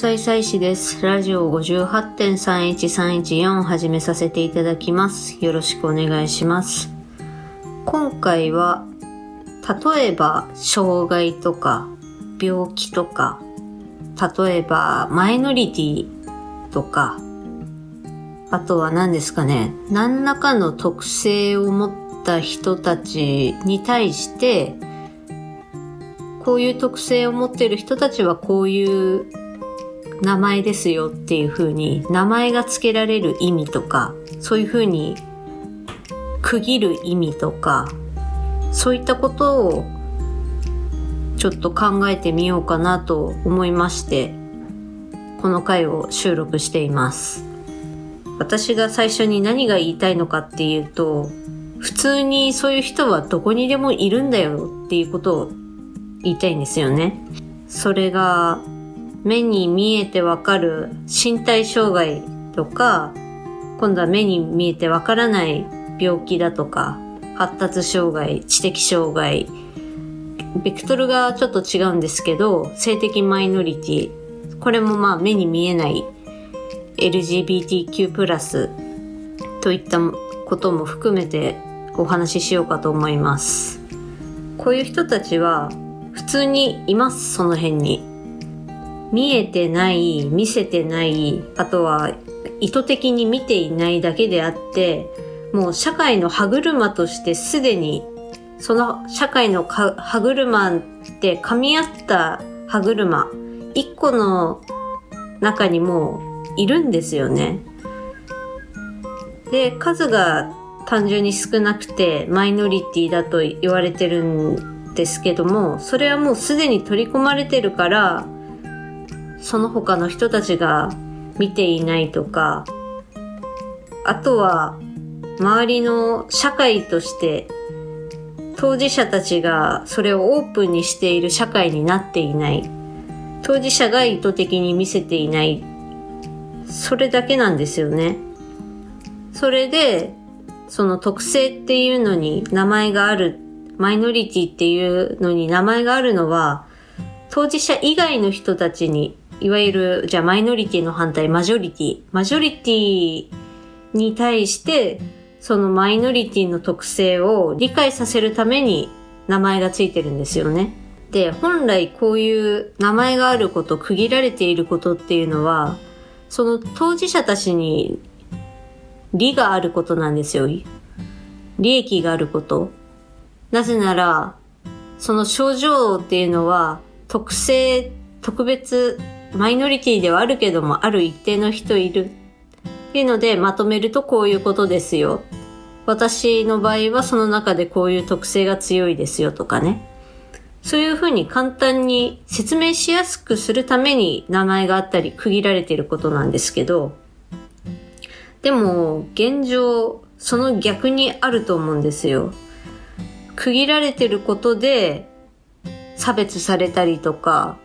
英才祭司です。ラジオ58.31314を始めさせていただきます。よろしくお願いします。今回は、例えば、障害とか、病気とか、例えば、マイノリティとか、あとは何ですかね、何らかの特性を持った人たちに対して、こういう特性を持っている人たちはこういう名前ですよっていう風に名前が付けられる意味とかそういう風に区切る意味とかそういったことをちょっと考えてみようかなと思いましてこの回を収録しています私が最初に何が言いたいのかっていうと普通にそういう人はどこにでもいるんだよっていうことを言いたいんですよね。それが、目に見えてわかる身体障害とか、今度は目に見えてわからない病気だとか、発達障害、知的障害、ベクトルがちょっと違うんですけど、性的マイノリティ、これもまあ目に見えない LGBTQ+, といったことも含めてお話ししようかと思います。こういう人たちは普通にいます、その辺に。見えてない、見せてない、あとは意図的に見ていないだけであって、もう社会の歯車としてすでに、その社会の歯車って噛み合った歯車、一個の中にもういるんですよね。で、数が単純に少なくてマイノリティだと言われてるんですけども、それはもうすでに取り込まれてるから、その他の人たちが見ていないとか、あとは周りの社会として当事者たちがそれをオープンにしている社会になっていない。当事者が意図的に見せていない。それだけなんですよね。それで、その特性っていうのに名前があるマイノリティっていうのに名前があるのは、当事者以外の人たちに、いわゆる、じゃあマイノリティの反対、マジョリティ。マジョリティに対して、そのマイノリティの特性を理解させるために名前がついてるんですよね。で、本来こういう名前があること、区切られていることっていうのは、その当事者たちに利があることなんですよ。利益があること。なぜなら、その症状っていうのは、特性、特別、マイノリティではあるけども、ある一定の人いる。っていうので、まとめるとこういうことですよ。私の場合はその中でこういう特性が強いですよとかね。そういうふうに簡単に説明しやすくするために名前があったり区切られていることなんですけど、でも現状その逆にあると思うんですよ。区切られてることで差別されたりとか、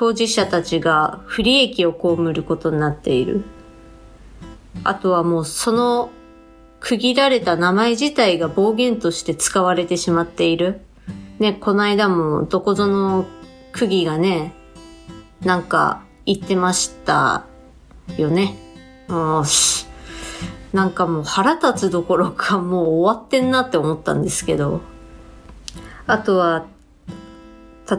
当事者たちが不利益を被ることになっている。あとはもうその区切られた名前自体が暴言として使われてしまっている。ね、この間もどこぞの区議がね、なんか言ってましたよね。もうなんかもう腹立つどころかもう終わってんなって思ったんですけど。あとは、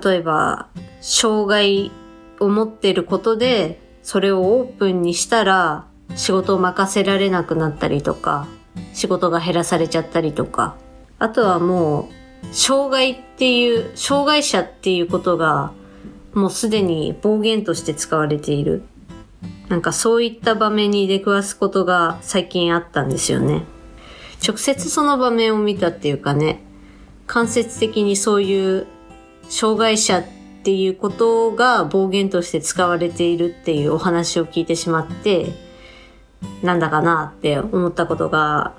例えば、障害を持ってることで、それをオープンにしたら、仕事を任せられなくなったりとか、仕事が減らされちゃったりとか。あとはもう、障害っていう、障害者っていうことが、もうすでに暴言として使われている。なんかそういった場面に出くわすことが最近あったんですよね。直接その場面を見たっていうかね、間接的にそういう障害者ってっていうことが暴言として使われているっていうお話を聞いてしまって、なんだかなって思ったことが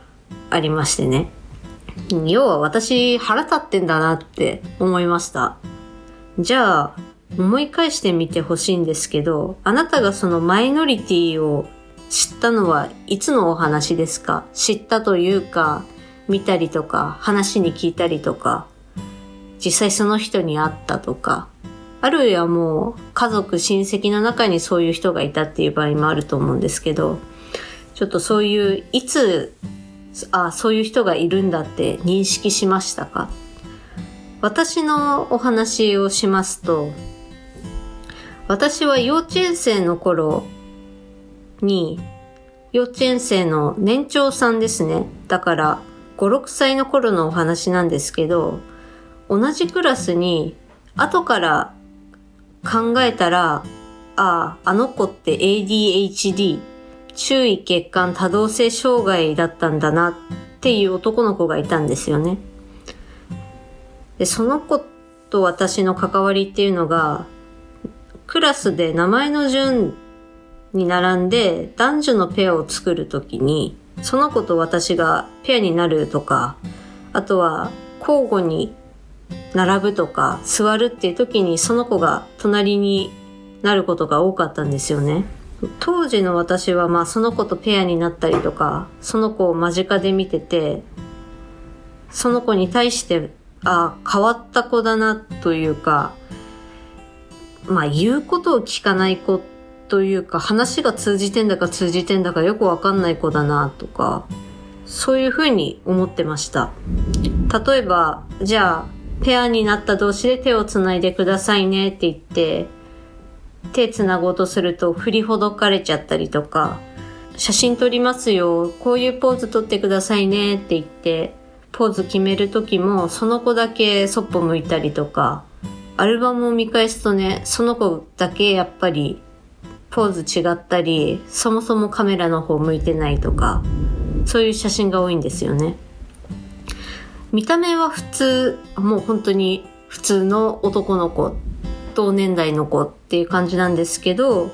ありましてね。要は私腹立ってんだなって思いました。じゃあ、思い返してみてほしいんですけど、あなたがそのマイノリティを知ったのはいつのお話ですか？知ったというか、見たりとか、話に聞いたりとか、実際その人に会ったとか、あるいはもう家族、親戚の中にそういう人がいたっていう場合もあると思うんですけど、ちょっとそういう、いつ、あそういう人がいるんだって認識しましたか？私のお話をしますと、私は幼稚園生の頃に、幼稚園生の年長さんですね。だから、5、6歳の頃のお話なんですけど、同じクラスに、後から考えたら、ああ、あの子って ADHD、注意欠陥多動性障害だったんだなっていう男の子がいたんですよね。で、その子と私の関わりっていうのが、クラスで名前の順に並んで男女のペアを作るときに、その子と私がペアになるとか、あとは交互に並ぶとか座るっていう時にその子が隣になることが多かったんですよね。当時の私はまあその子とペアになったりとか、その子を間近で見てて、その子に対して、あ変わった子だなというか、まあ言うことを聞かない子というか、話が通じてんだか通じてんだかよくわかんない子だなとか、そういうふうに思ってました。例えば、じゃあ、ペアになった同士で手を繋いでくださいねって言って、手繋ごうとすると振りほどかれちゃったりとか、写真撮りますよ、こういうポーズ撮ってくださいねって言って、ポーズ決める時もその子だけそっぽ向いたりとか、アルバムを見返すとね、その子だけやっぱりポーズ違ったり、そもそもカメラの方向いてないとか、そういう写真が多いんですよね。見た目は普通、もう本当に普通の男の子、同年代の子っていう感じなんですけど、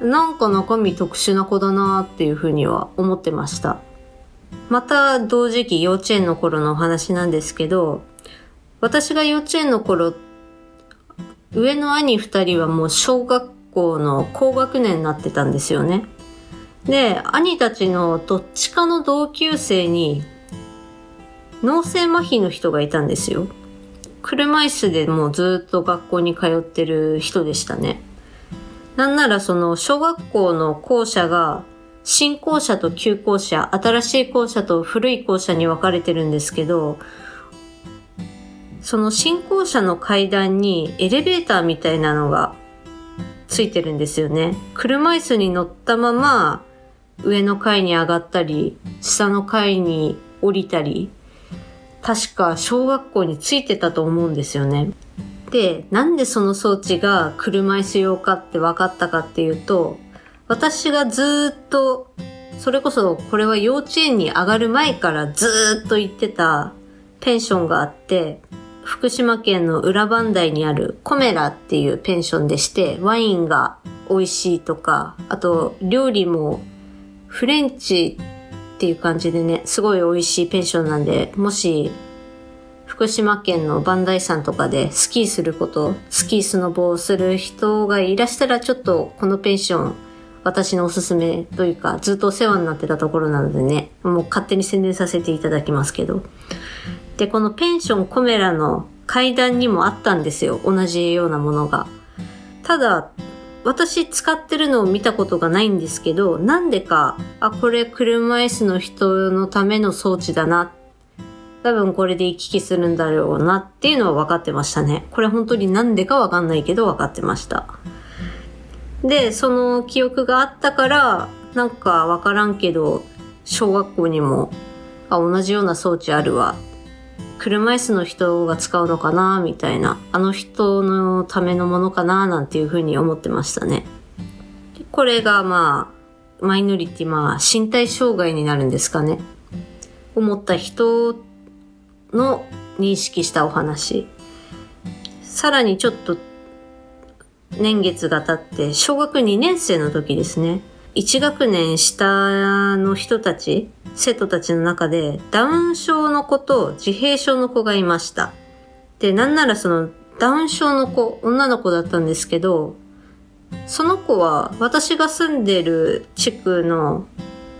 なんか中身特殊な子だなっていうふうには思ってました。また同時期幼稚園の頃のお話なんですけど、私が幼稚園の頃、上の兄二人はもう小学校の高学年になってたんですよね。で、兄たちのどっちかの同級生に脳性麻痺の人がいたんですよ。車椅子でもうずっと学校に通ってる人でしたね。なんならその小学校の校舎が新校舎と旧校舎、新しい校舎と古い校舎に分かれてるんですけど、その新校舎の階段にエレベーターみたいなのがついてるんですよね。車椅子に乗ったまま上の階に上がったり、下の階に降りたり確か小学校についてたと思うんですよね。で、なんでその装置が車椅子用かって分かったかっていうと、私がずっと、それこそこれは幼稚園に上がる前からずっと行ってたペンションがあって、福島県の裏磐梯にあるコメラっていうペンションでして、ワインが美味しいとか、あと料理もフレンチっていう感じでね、すごい美味しいペンションなんで、もし、福島県の磐梯山とかでスキーすること、スキースノボをする人がいらしたら、ちょっとこのペンション、私のおすすめというか、ずっとお世話になってたところなのでね、もう勝手に宣伝させていただきますけど。で、このペンションコメラの階段にもあったんですよ。同じようなものが。ただ、私使ってるのを見たことがないんですけど、なんでか、あ、これ車椅子の人のための装置だな。多分これで行き来するんだろうなっていうのは分かってましたね。これ本当になんでか分かんないけど分かってました。で、その記憶があったから、なんか分からんけど、小学校にも、あ、同じような装置あるわ車椅子の人が使うのかなみたいな、あの人のためのものかななんていうふうに思ってましたね。これがまあ、マイノリティ、まあ、身体障害になるんですかね。思った人の認識したお話。さらにちょっと年月が経って、小学2年生の時ですね。1学年下の人たち生徒たちの中でダウン症の子と自閉症の子がいました。で、なんならそのダウン症の子、女の子だったんですけど、その子は私が住んでる地区の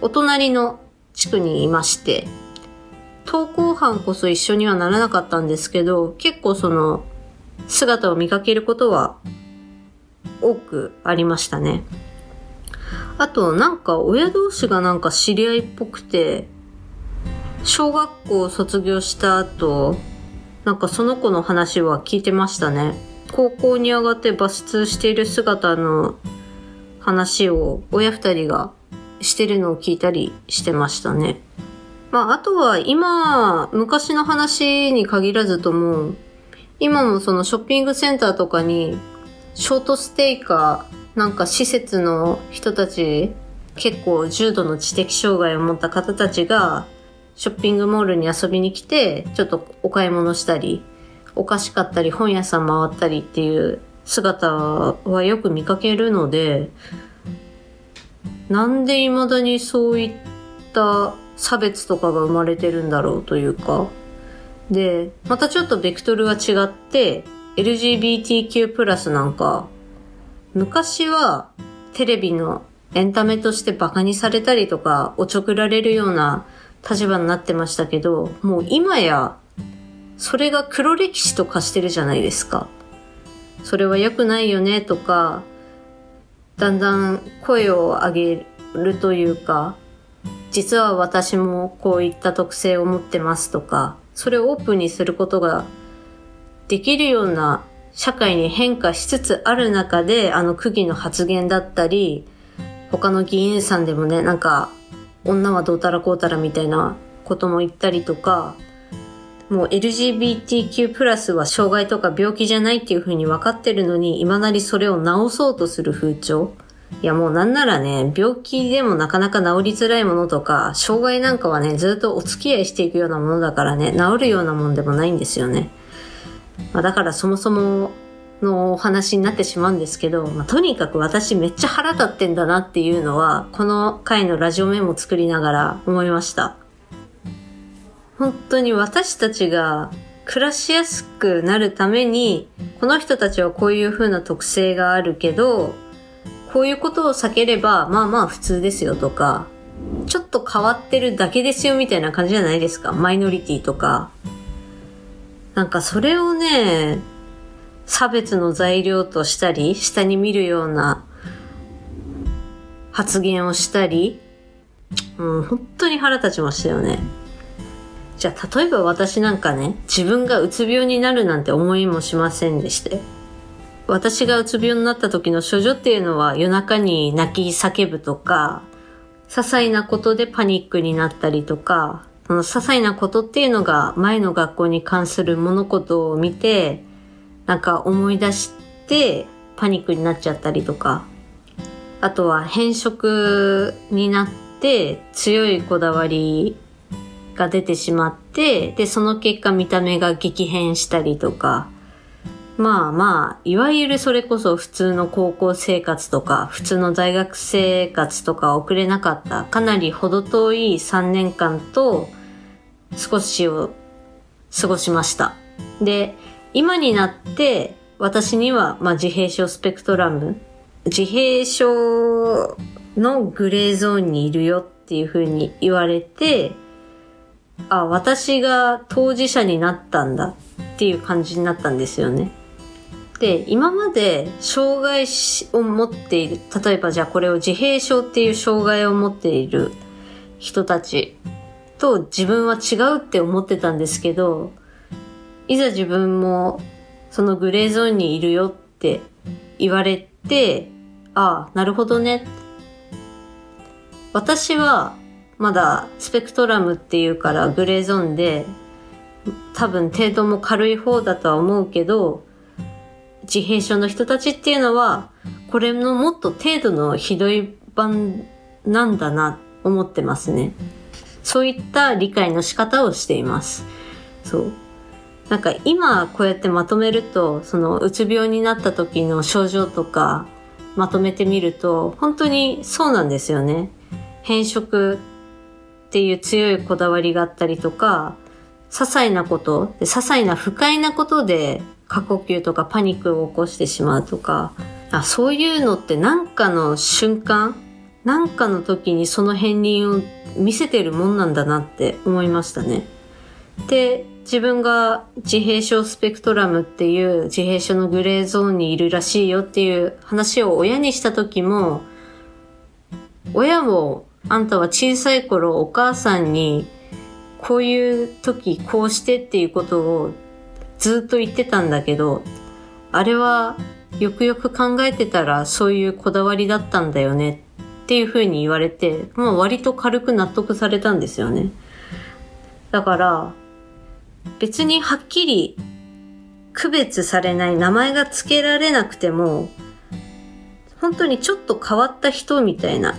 お隣の地区にいまして、登校班こそ一緒にはならなかったんですけど、結構その姿を見かけることは多くありましたね。あと、なんか親同士がなんか知り合いっぽくて、小学校卒業した後、なんかその子の話は聞いてましたね。高校に上がってバス通している姿の話を親二人がしてるのを聞いたりしてましたね。まあ、あとは今、昔の話に限らずとも、今もそのショッピングセンターとかに、ショートステイか、なんか施設の人たち、結構重度の知的障害を持った方たちが、ショッピングモールに遊びに来て、ちょっとお買い物したり、お菓子買ったり、本屋さん回ったりっていう姿はよく見かけるので、なんで未だにそういった差別とかが生まれてるんだろうというか。で、またちょっとベクトルが違って、LGBTQ+, なんか、昔はテレビのエンタメとしてバカにされたりとか、おちょくられるような立場になってましたけど、もう今や、それが黒歴史と化してるじゃないですか。それは良くないよねとか、だんだん声を上げるというか、実は私もこういった特性を持ってますとか、それをオープンにすることができるような社会に変化しつつある中で、あの区議の発言だったり、他の議員さんでもね、なんか、女はどうたらこうたらみたいなことも言ったりとか、もう LGBTQ+, は障害とか病気じゃないっていう風に分かってるのに、今なりそれを治そうとする風潮。いやもうなんならね、病気でもなかなか治りづらいものとか、障害なんかはね、ずっとお付き合いしていくようなものだからね、治るようなもんでもないんですよね。まあ、だからそもそものお話になってしまうんですけど、まあ、とにかく私めっちゃ腹立ってんだなっていうのは、この回のラジオメモ作りながら思いました。本当に私たちが暮らしやすくなるために、この人たちはこういう風な特性があるけど、こういうことを避ければ、まあまあ普通ですよとか、ちょっと変わってるだけですよみたいな感じじゃないですか。マイノリティとか。なんかそれをね、差別の材料としたり、下に見るような発言をしたり、うん、本当に腹立ちましたよね。じゃあ、例えば私なんかね、自分がうつ病になるなんて思いもしませんでして。私がうつ病になった時の症状っていうのは夜中に泣き叫ぶとか、些細なことでパニックになったりとか、その些細なことっていうのが前の学校に関する物事を見て、なんか思い出してパニックになっちゃったりとか、あとは変色になって強いこだわりが出てしまって、で、その結果見た目が激変したりとか、まあまあ、いわゆるそれこそ普通の高校生活とか、普通の大学生活とか送れなかった、かなり程遠い3年間と少しを過ごしました。で、今になって私には、まあ、自閉症スペクトラム、自閉症のグレーゾーンにいるよっていうふうに言われて、あ、私が当事者になったんだっていう感じになったんですよね。で、今まで障害を持っている、例えばじゃあこれを自閉症っていう障害を持っている人たちと自分は違うって思ってたんですけど、いざ自分もそのグレーゾーンにいるよって言われて、ああ、なるほどね。私はまだスペクトラムっていうからグレーゾーンで多分程度も軽い方だとは思うけど、自閉症の人たちっていうのは、これのもっと程度のひどい版なんだな、思ってますね。そういった理解の仕方をしています。そう。なんか今こうやってまとめると、そのうつ病になった時の症状とかまとめてみると、本当にそうなんですよね。変色っていう強いこだわりがあったりとか、些細なこと、些細な不快なことで過呼吸とかパニックを起こしてしまうとか、あそういうのって何かの瞬間、何かの時にその片鱗を見せてるもんなんだなって思いましたね。で、自分が自閉症スペクトラムっていう自閉症のグレーゾーンにいるらしいよっていう話を親にした時も、親もあんたは小さい頃お母さんにこういう時こうしてっていうことをずっと言ってたんだけど、あれはよくよく考えてたらそういうこだわりだったんだよねっていうふうに言われて、もう割と軽く納得されたんですよね。だから、別にはっきり区別されない名前が付けられなくても、本当にちょっと変わった人みたいな、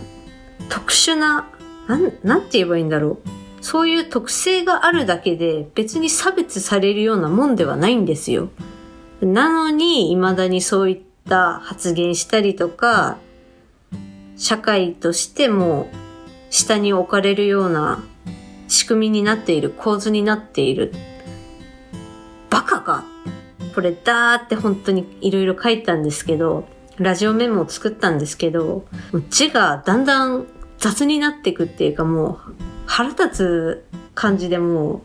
特殊な、なん、なんて言えばいいんだろう。そういう特性があるだけで別に差別されるようなもんではないんですよ。なのに、未だにそういった発言したりとか、社会としても下に置かれるような仕組みになっている、構図になっている。バカかこれだーって本当にいろいろ書いたんですけど、ラジオメモを作ったんですけど、字がだんだん雑になっていくっていうかもう腹立つ感じでもう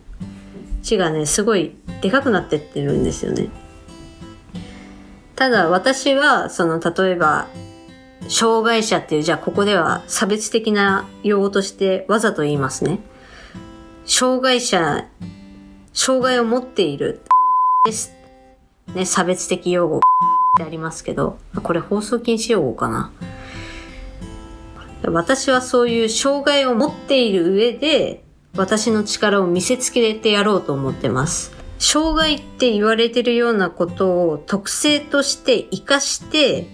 字がね、すごいでかくなってってるんですよね。ただ私は、その、例えば、障害者っていう、じゃあここでは差別的な用語としてわざと言いますね。障害者、障害を持っているです。ね、差別的用語ってありますけど、これ放送禁止用語かな。私はそういう障害を持っている上で、私の力を見せつけてやろうと思ってます。障害って言われてるようなことを特性として活かして、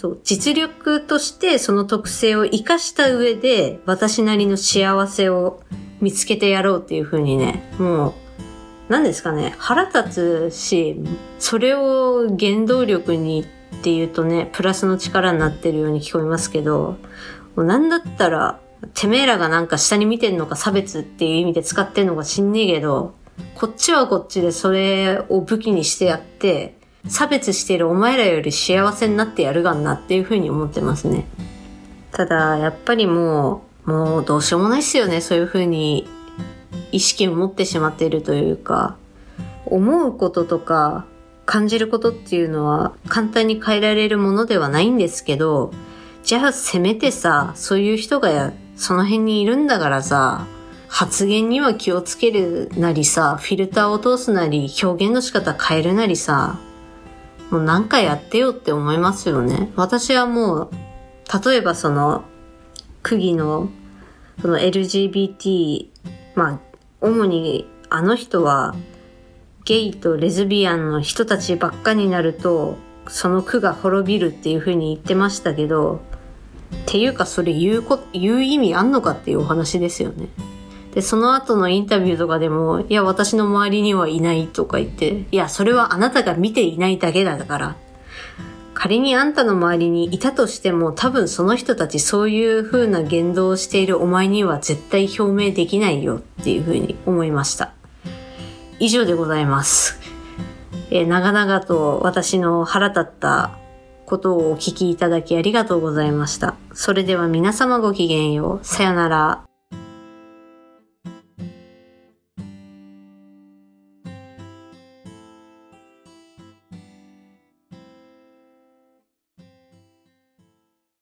そう、実力としてその特性を活かした上で、私なりの幸せを見つけてやろうっていう風にね、もう、何ですかね、腹立つし、それを原動力にっていうとね、プラスの力になってるように聞こえますけど、もうなんだったら、てめえらがなんか下に見てんのか差別っていう意味で使ってんのか知んねえけど、こっちはこっちでそれを武器にしてやって、差別してるお前らより幸せになってやるがんなっていうふうに思ってますね。ただ、やっぱりもう、もうどうしようもないっすよね。そういうふうに意識を持ってしまっているというか、思うこととか感じることっていうのは簡単に変えられるものではないんですけど、じゃあせめてさ、そういう人がその辺にいるんだからさ、発言には気をつけるなりさ、フィルターを通すなり、表現の仕方変えるなりさ、もう何かやってよって思いますよね。私はもう、例えばその、区議の、その LGBT、まあ、主にあの人は、ゲイとレズビアンの人たちばっかになると、その区が滅びるっていう風に言ってましたけど、っていうかそれ言うこ、言う意味あんのかっていうお話ですよね。で、その後のインタビューとかでも、いや、私の周りにはいないとか言って、いや、それはあなたが見ていないだけだから。仮にあんたの周りにいたとしても、多分その人たちそういう風な言動をしているお前には絶対表明できないよっていう風に思いました。以上でございます。えー、長々と私の腹立ったことをお聞きいただきありがとうございました。それでは皆様ごきげんよう。さよなら。